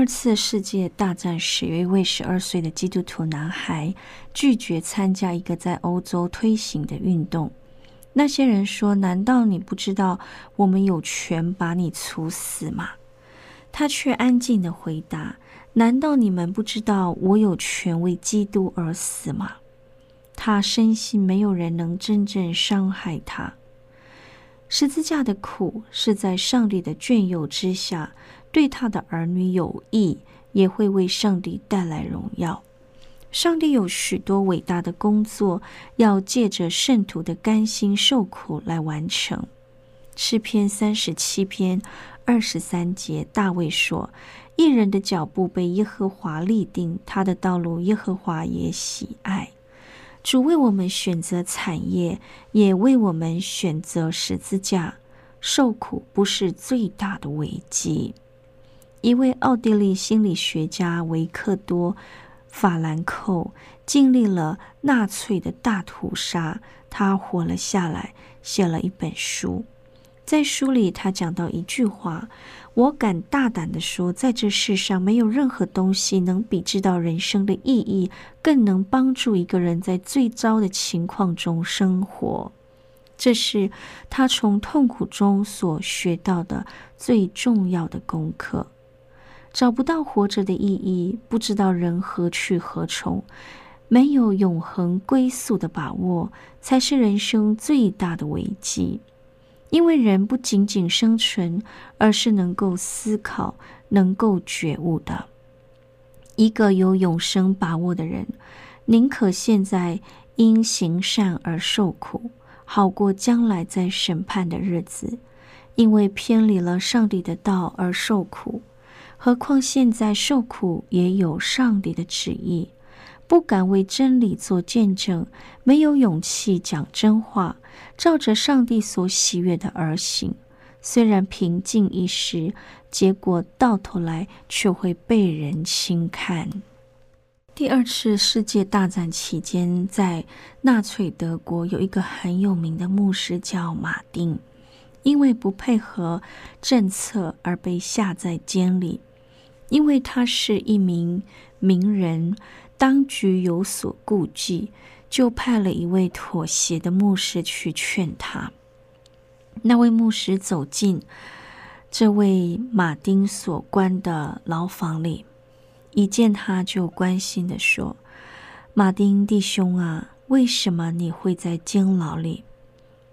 二次世界大战时，一位十二岁的基督徒男孩拒绝参加一个在欧洲推行的运动。那些人说：“难道你不知道我们有权把你处死吗？”他却安静的回答：“难道你们不知道我有权为基督而死吗？”他深信没有人能真正伤害他。十字架的苦是在上帝的眷佑之下。对他的儿女有益，也会为上帝带来荣耀。上帝有许多伟大的工作，要借着圣徒的甘心受苦来完成。诗篇三十七篇二十三节，大卫说：“一人的脚步被耶和华立定，他的道路耶和华也喜爱。”主为我们选择产业，也为我们选择十字架。受苦不是最大的危机。一位奥地利心理学家维克多·法兰克经历了纳粹的大屠杀，他活了下来，写了一本书。在书里，他讲到一句话：“我敢大胆的说，在这世上没有任何东西能比知道人生的意义，更能帮助一个人在最糟的情况中生活。”这是他从痛苦中所学到的最重要的功课。找不到活着的意义，不知道人何去何从，没有永恒归宿的把握，才是人生最大的危机。因为人不仅仅生存，而是能够思考、能够觉悟的。一个有永生把握的人，宁可现在因行善而受苦，好过将来在审判的日子，因为偏离了上帝的道而受苦。何况现在受苦也有上帝的旨意，不敢为真理做见证，没有勇气讲真话，照着上帝所喜悦的而行。虽然平静一时，结果到头来却会被人轻看。第二次世界大战期间，在纳粹德国有一个很有名的牧师叫马丁，因为不配合政策而被下在监里。因为他是一名名人，当局有所顾忌，就派了一位妥协的牧师去劝他。那位牧师走进这位马丁所关的牢房里，一见他就关心的说：“马丁弟兄啊，为什么你会在监牢里？”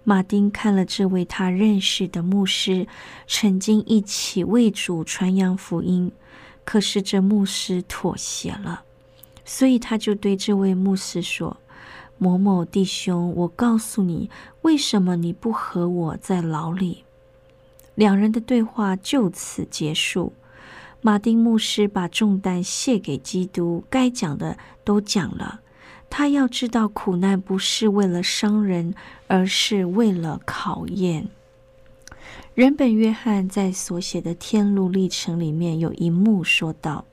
马丁看了这位他认识的牧师，曾经一起为主传扬福音。可是这牧师妥协了，所以他就对这位牧师说：“某某弟兄，我告诉你，为什么你不和我在牢里？”两人的对话就此结束。马丁牧师把重担卸给基督，该讲的都讲了。他要知道，苦难不是为了伤人，而是为了考验。人本约翰在所写的天路历程里面有一幕说道：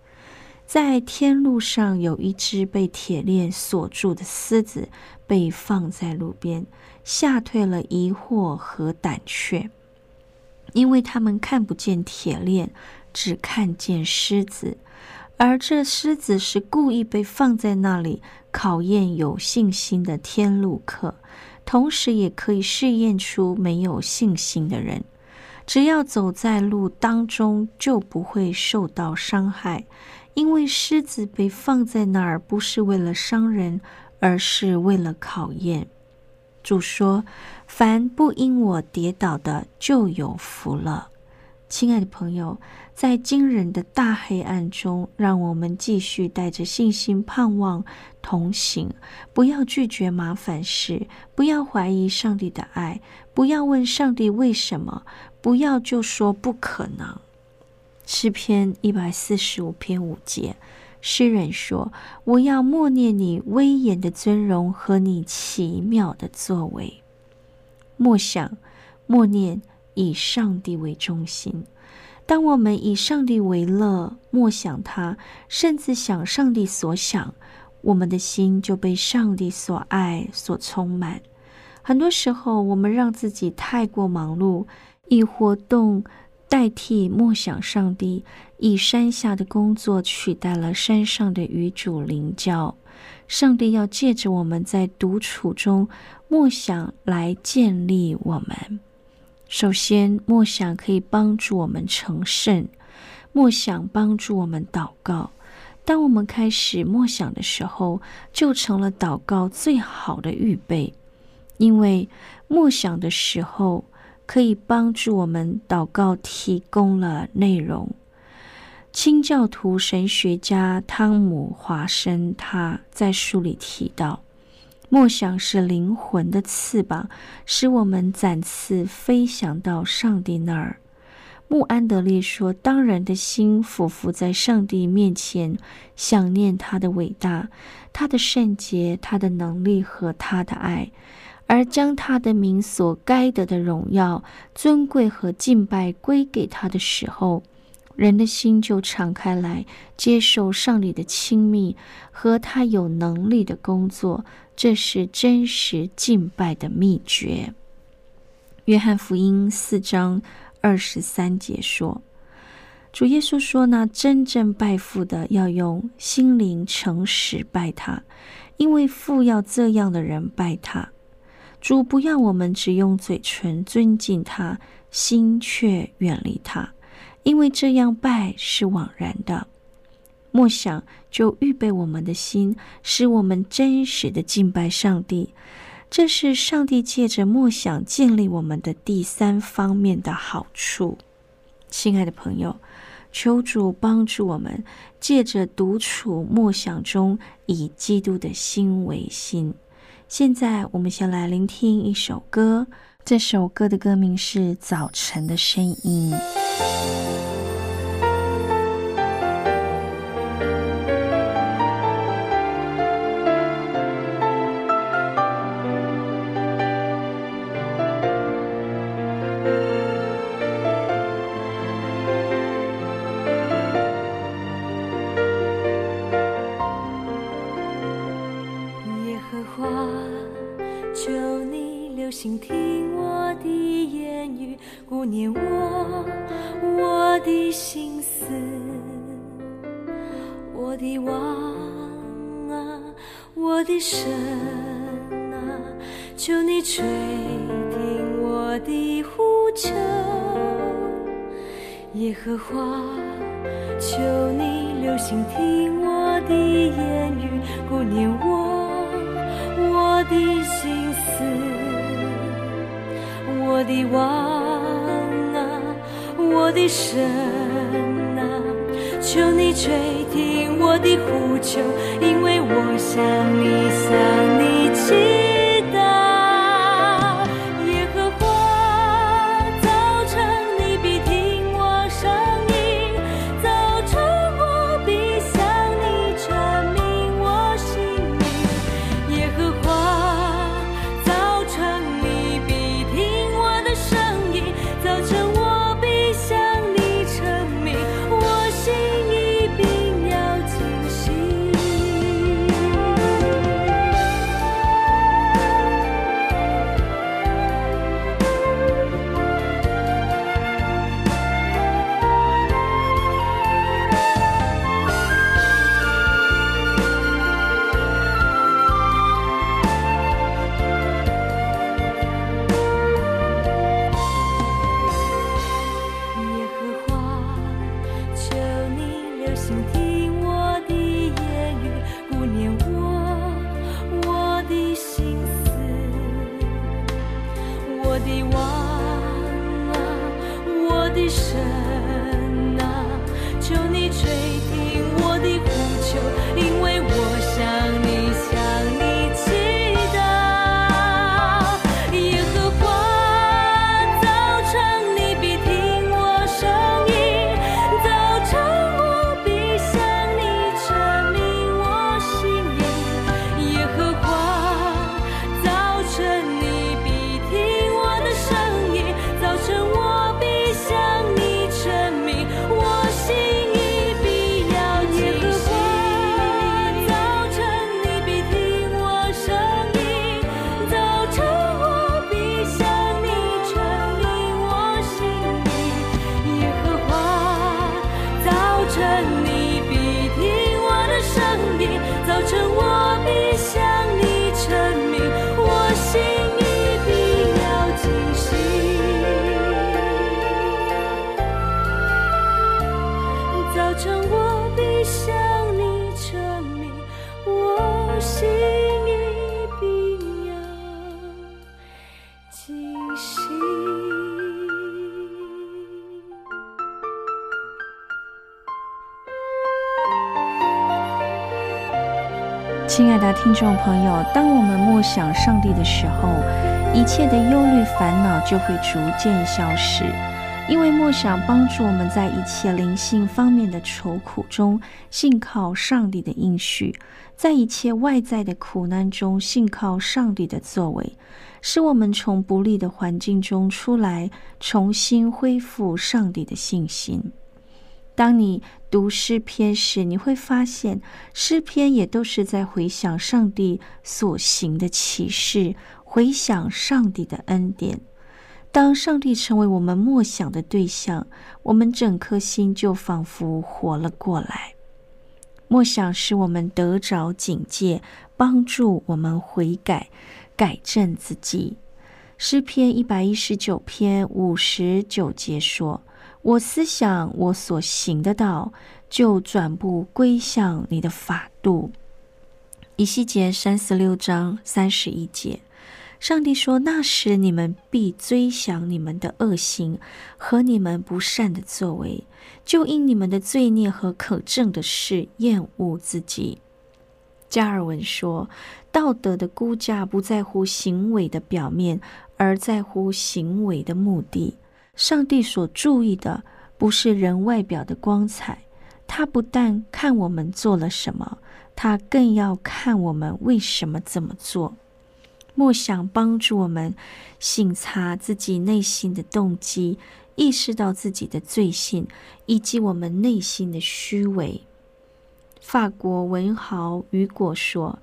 在天路上有一只被铁链锁住的狮子被放在路边，吓退了疑惑和胆怯，因为他们看不见铁链，只看见狮子，而这狮子是故意被放在那里，考验有信心的天路客，同时也可以试验出没有信心的人。只要走在路当中，就不会受到伤害，因为狮子被放在那儿，不是为了伤人，而是为了考验。主说：“凡不因我跌倒的，就有福了。”亲爱的朋友，在惊人的大黑暗中，让我们继续带着信心、盼望同行，不要拒绝麻烦事，不要怀疑上帝的爱，不要问上帝为什么。不要就说不可能。诗篇一百四十五篇五节，诗人说：“我要默念你威严的尊荣和你奇妙的作为。”默想、默念以上帝为中心。当我们以上帝为乐，默想他，甚至想上帝所想，我们的心就被上帝所爱所充满。很多时候，我们让自己太过忙碌。以活动代替默想上帝，以山下的工作取代了山上的与主灵交。上帝要借着我们在独处中默想来建立我们。首先，默想可以帮助我们成圣，默想帮助我们祷告。当我们开始默想的时候，就成了祷告最好的预备，因为默想的时候。可以帮助我们祷告，提供了内容。清教徒神学家汤姆·华生他在书里提到，默想是灵魂的翅膀，使我们展翅飞翔到上帝那儿。穆安德烈说：“当人的心俯伏在上帝面前，想念他的伟大、他的圣洁、他的能力和他的爱。”而将他的名所该得的荣耀、尊贵和敬拜归给他的时候，人的心就敞开来，接受上帝的亲密和他有能力的工作。这是真实敬拜的秘诀。约翰福音四章二十三节说：“主耶稣说呢，真正拜父的要用心灵诚实拜他，因为父要这样的人拜他。”主不要我们只用嘴唇尊敬他，心却远离他，因为这样拜是枉然的。默想就预备我们的心，使我们真实的敬拜上帝。这是上帝借着默想建立我们的第三方面的好处。亲爱的朋友，求主帮助我们，借着独处默想中，以基督的心为心。现在，我们先来聆听一首歌。这首歌的歌名是《早晨的声音》。荷花，求你留心听我的言语，顾念我我的心思，我的王啊，我的神啊，求你垂听我的呼求，因为我想你，想你亲。亲爱的听众朋友，当我们默想上帝的时候，一切的忧虑烦恼就会逐渐消失，因为默想帮助我们在一切灵性方面的愁苦中，信靠上帝的应许；在一切外在的苦难中，信靠上帝的作为，使我们从不利的环境中出来，重新恢复上帝的信心。当你读诗篇时，你会发现诗篇也都是在回想上帝所行的启示，回想上帝的恩典。当上帝成为我们默想的对象，我们整颗心就仿佛活了过来。默想使我们得着警戒，帮助我们悔改、改正自己。诗篇一百一十九篇五十九节说。我思想我所行的道，就转步归向你的法度。以西结三十六章三十一节，上帝说：“那时你们必追想你们的恶行和你们不善的作为，就因你们的罪孽和可证的事厌恶自己。”加尔文说：“道德的估价不在乎行为的表面，而在乎行为的目的。”上帝所注意的不是人外表的光彩，他不但看我们做了什么，他更要看我们为什么这么做。莫想帮助我们省察自己内心的动机，意识到自己的罪性以及我们内心的虚伪。法国文豪雨果说：“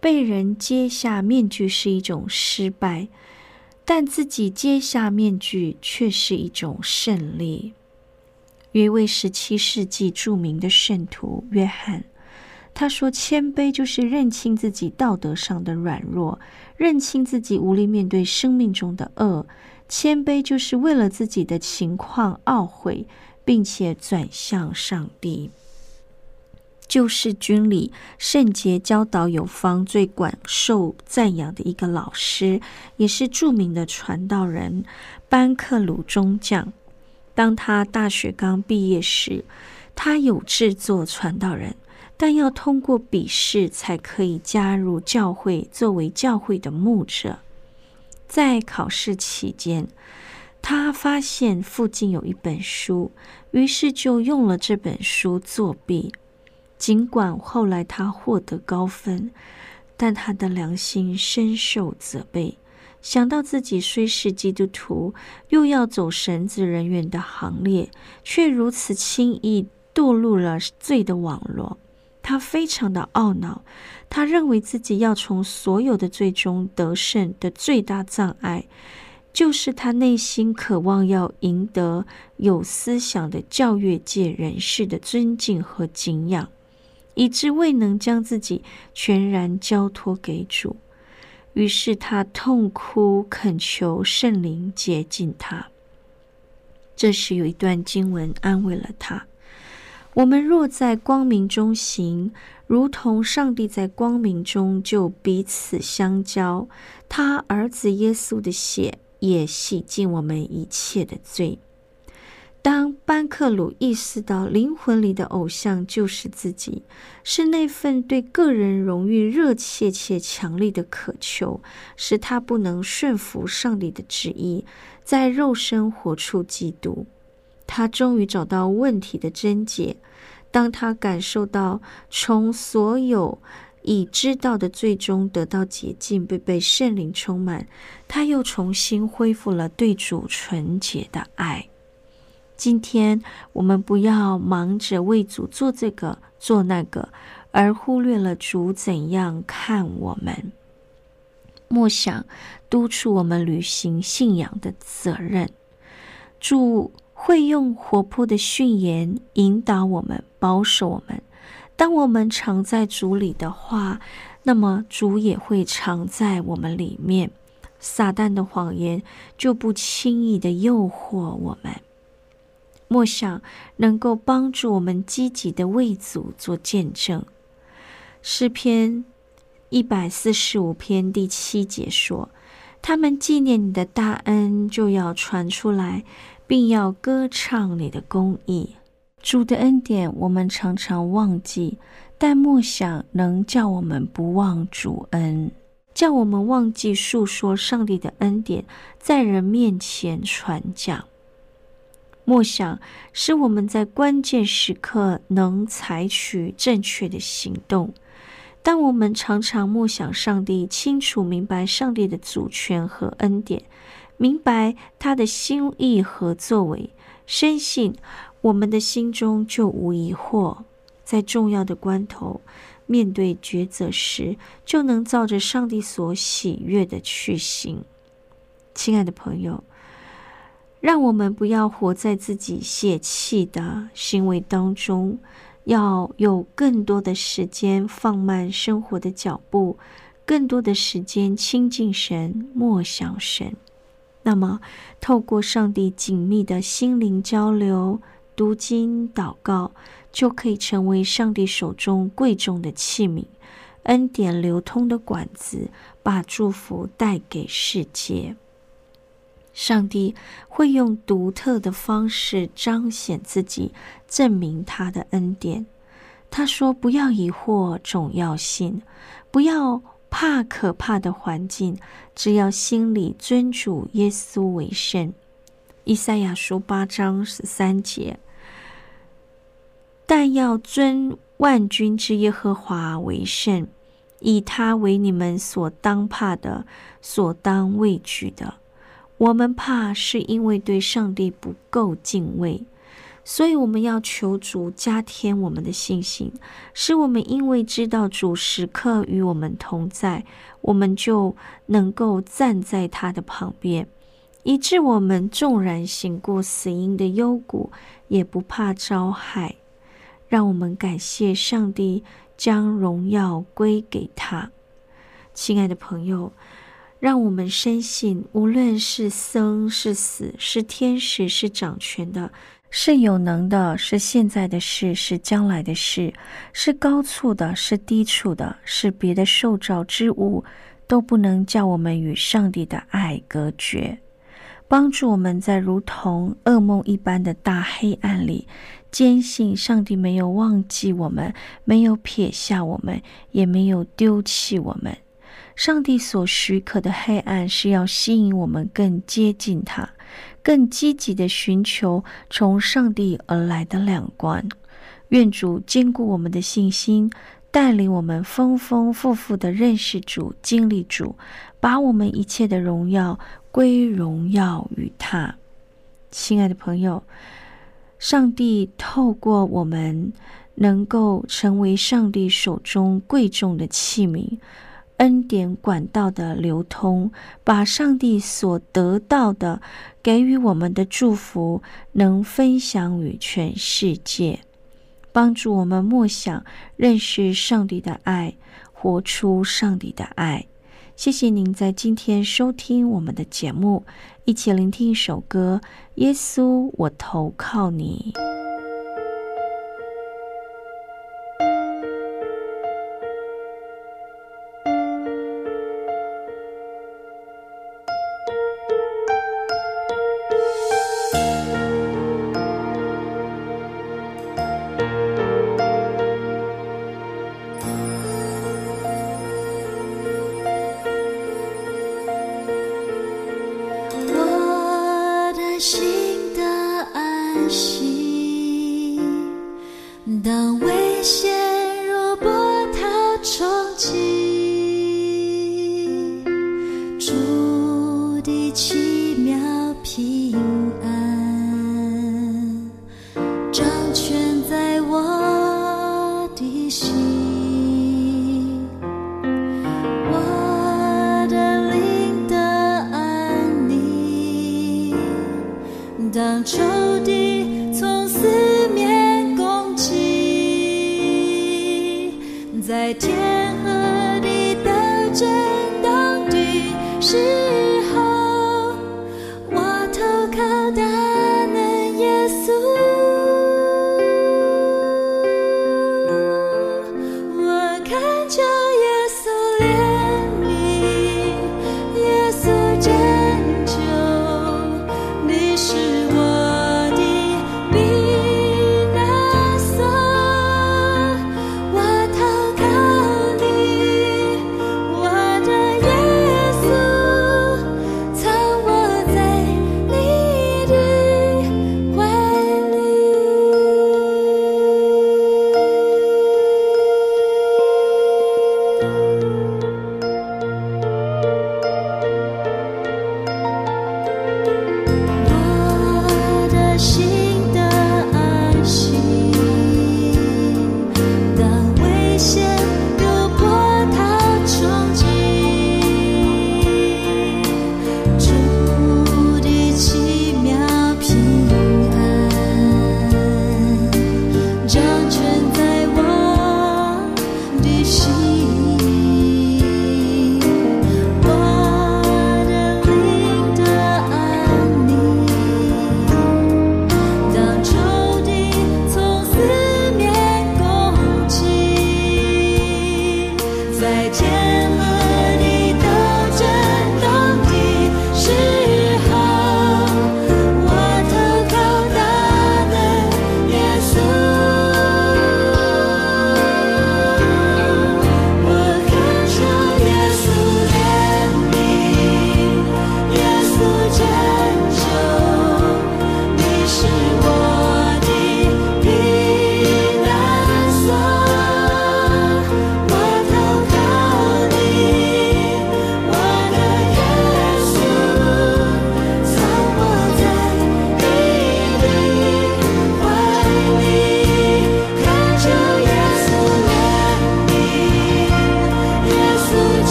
被人揭下面具是一种失败。”但自己揭下面具却是一种胜利。一位十七世纪著名的圣徒约翰，他说：“谦卑就是认清自己道德上的软弱，认清自己无力面对生命中的恶。谦卑就是为了自己的情况懊悔，并且转向上帝。”救世军里圣洁教导有方、最广受赞扬的一个老师，也是著名的传道人班克鲁中将。当他大学刚毕业时，他有志做传道人，但要通过笔试才可以加入教会，作为教会的牧者。在考试期间，他发现附近有一本书，于是就用了这本书作弊。尽管后来他获得高分，但他的良心深受责备。想到自己虽是基督徒，又要走神子人员的行列，却如此轻易堕入了罪的网络，他非常的懊恼。他认为自己要从所有的罪中得胜的最大障碍，就是他内心渴望要赢得有思想的教育界人士的尊敬和敬仰。以致未能将自己全然交托给主，于是他痛哭恳求圣灵接近他。这时有一段经文安慰了他：我们若在光明中行，如同上帝在光明中，就彼此相交。他儿子耶稣的血也洗净我们一切的罪。当班克鲁意识到灵魂里的偶像就是自己，是那份对个人荣誉热切且强烈的渴求，使他不能顺服上帝的旨意，在肉身活出基督。他终于找到问题的症结。当他感受到从所有已知道的最终得到洁净，被被圣灵充满，他又重新恢复了对主纯洁的爱。今天我们不要忙着为主做这个做那个，而忽略了主怎样看我们。默想督促我们履行信仰的责任。主会用活泼的训言引导我们，保守我们。当我们常在主里的话，那么主也会常在我们里面。撒旦的谎言就不轻易的诱惑我们。默想能够帮助我们积极的为主做见证。诗篇一百四十五篇第七节说：“他们纪念你的大恩，就要传出来，并要歌唱你的公义。”主的恩典，我们常常忘记，但默想能叫我们不忘主恩，叫我们忘记述说上帝的恩典，在人面前传讲。默想使我们在关键时刻能采取正确的行动。当我们常常默想上帝，清楚明白上帝的主权和恩典，明白他的心意和作为，深信我们的心中就无疑惑。在重要的关头，面对抉择时，就能照着上帝所喜悦的去行。亲爱的朋友。让我们不要活在自己泄气的行为当中，要有更多的时间放慢生活的脚步，更多的时间亲近神、默想神。那么，透过上帝紧密的心灵交流、读经、祷告，就可以成为上帝手中贵重的器皿，恩典流通的管子，把祝福带给世界。上帝会用独特的方式彰显自己，证明他的恩典。他说：“不要疑惑，总要信；不要怕可怕的环境，只要心里尊主耶稣为圣。”以赛亚书八章十三节。但要尊万军之耶和华为圣，以他为你们所当怕的，所当畏惧的。我们怕是因为对上帝不够敬畏，所以我们要求主加添我们的信心，使我们因为知道主时刻与我们同在，我们就能够站在他的旁边，以致我们纵然行过死荫的幽谷，也不怕遭害。让我们感谢上帝，将荣耀归给他。亲爱的朋友。让我们深信，无论是生是死，是天使是掌权的，是有能的，是现在的事，是将来的事，是高处的，是低处的，是别的受造之物，都不能叫我们与上帝的爱隔绝，帮助我们在如同噩梦一般的大黑暗里，坚信上帝没有忘记我们，没有撇下我们，也没有丢弃我们。上帝所许可的黑暗，是要吸引我们更接近他，更积极的寻求从上帝而来的亮光。愿主坚固我们的信心，带领我们丰丰富富的认识主、经历主，把我们一切的荣耀归荣耀于他。亲爱的朋友，上帝透过我们，能够成为上帝手中贵重的器皿。恩典管道的流通，把上帝所得到的给予我们的祝福，能分享与全世界，帮助我们默想认识上帝的爱，活出上帝的爱。谢谢您在今天收听我们的节目，一起聆听一首歌：耶稣，我投靠你。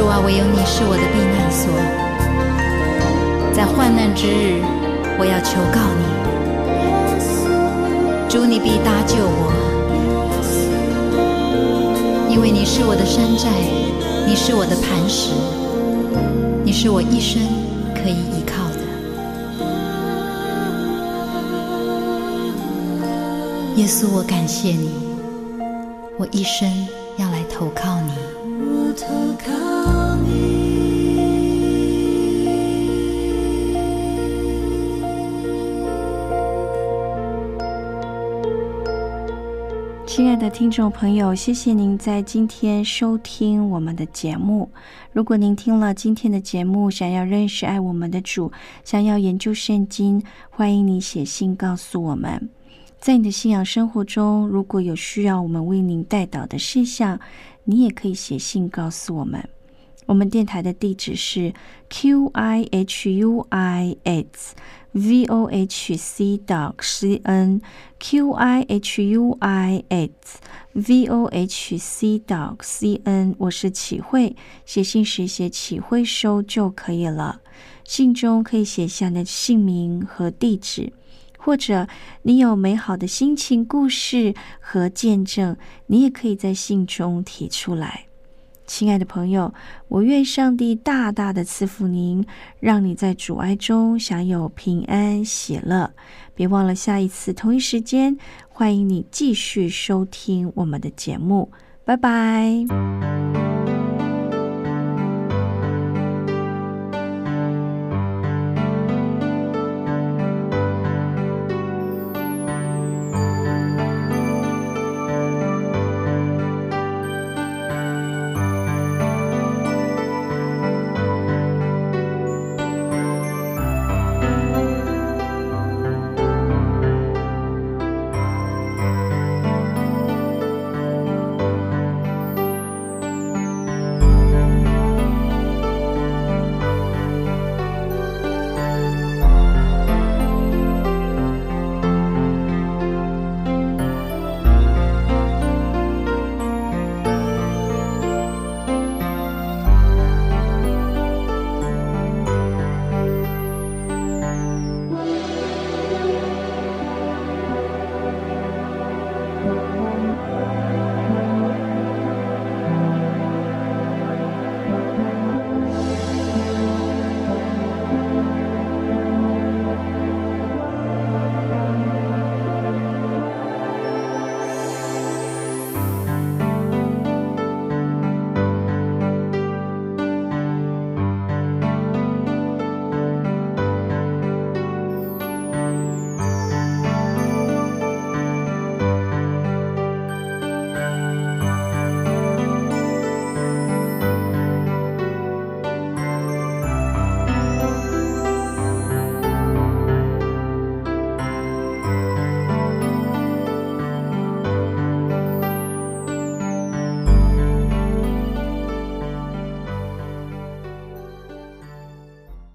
主啊，唯有你是我的避难所，在患难之日，我要求告你。主，你必搭救我，因为你是我的山寨，你是我的磐石，你是我一生可以依靠的。耶稣，我感谢你，我一生要来投靠你。亲爱的听众朋友，谢谢您在今天收听我们的节目。如果您听了今天的节目，想要认识爱我们的主，想要研究圣经，欢迎你写信告诉我们。在你的信仰生活中，如果有需要我们为您带导的事项，你也可以写信告诉我们。我们电台的地址是 q i h u i s v o h c dot c n q i h u i s v o h c dot c n。我是启慧，写信时写启慧收就可以了。信中可以写下你的姓名和地址，或者你有美好的心情故事和见证，你也可以在信中提出来。亲爱的朋友，我愿上帝大大的赐福您，让你在阻碍中享有平安喜乐。别忘了下一次同一时间，欢迎你继续收听我们的节目。拜拜。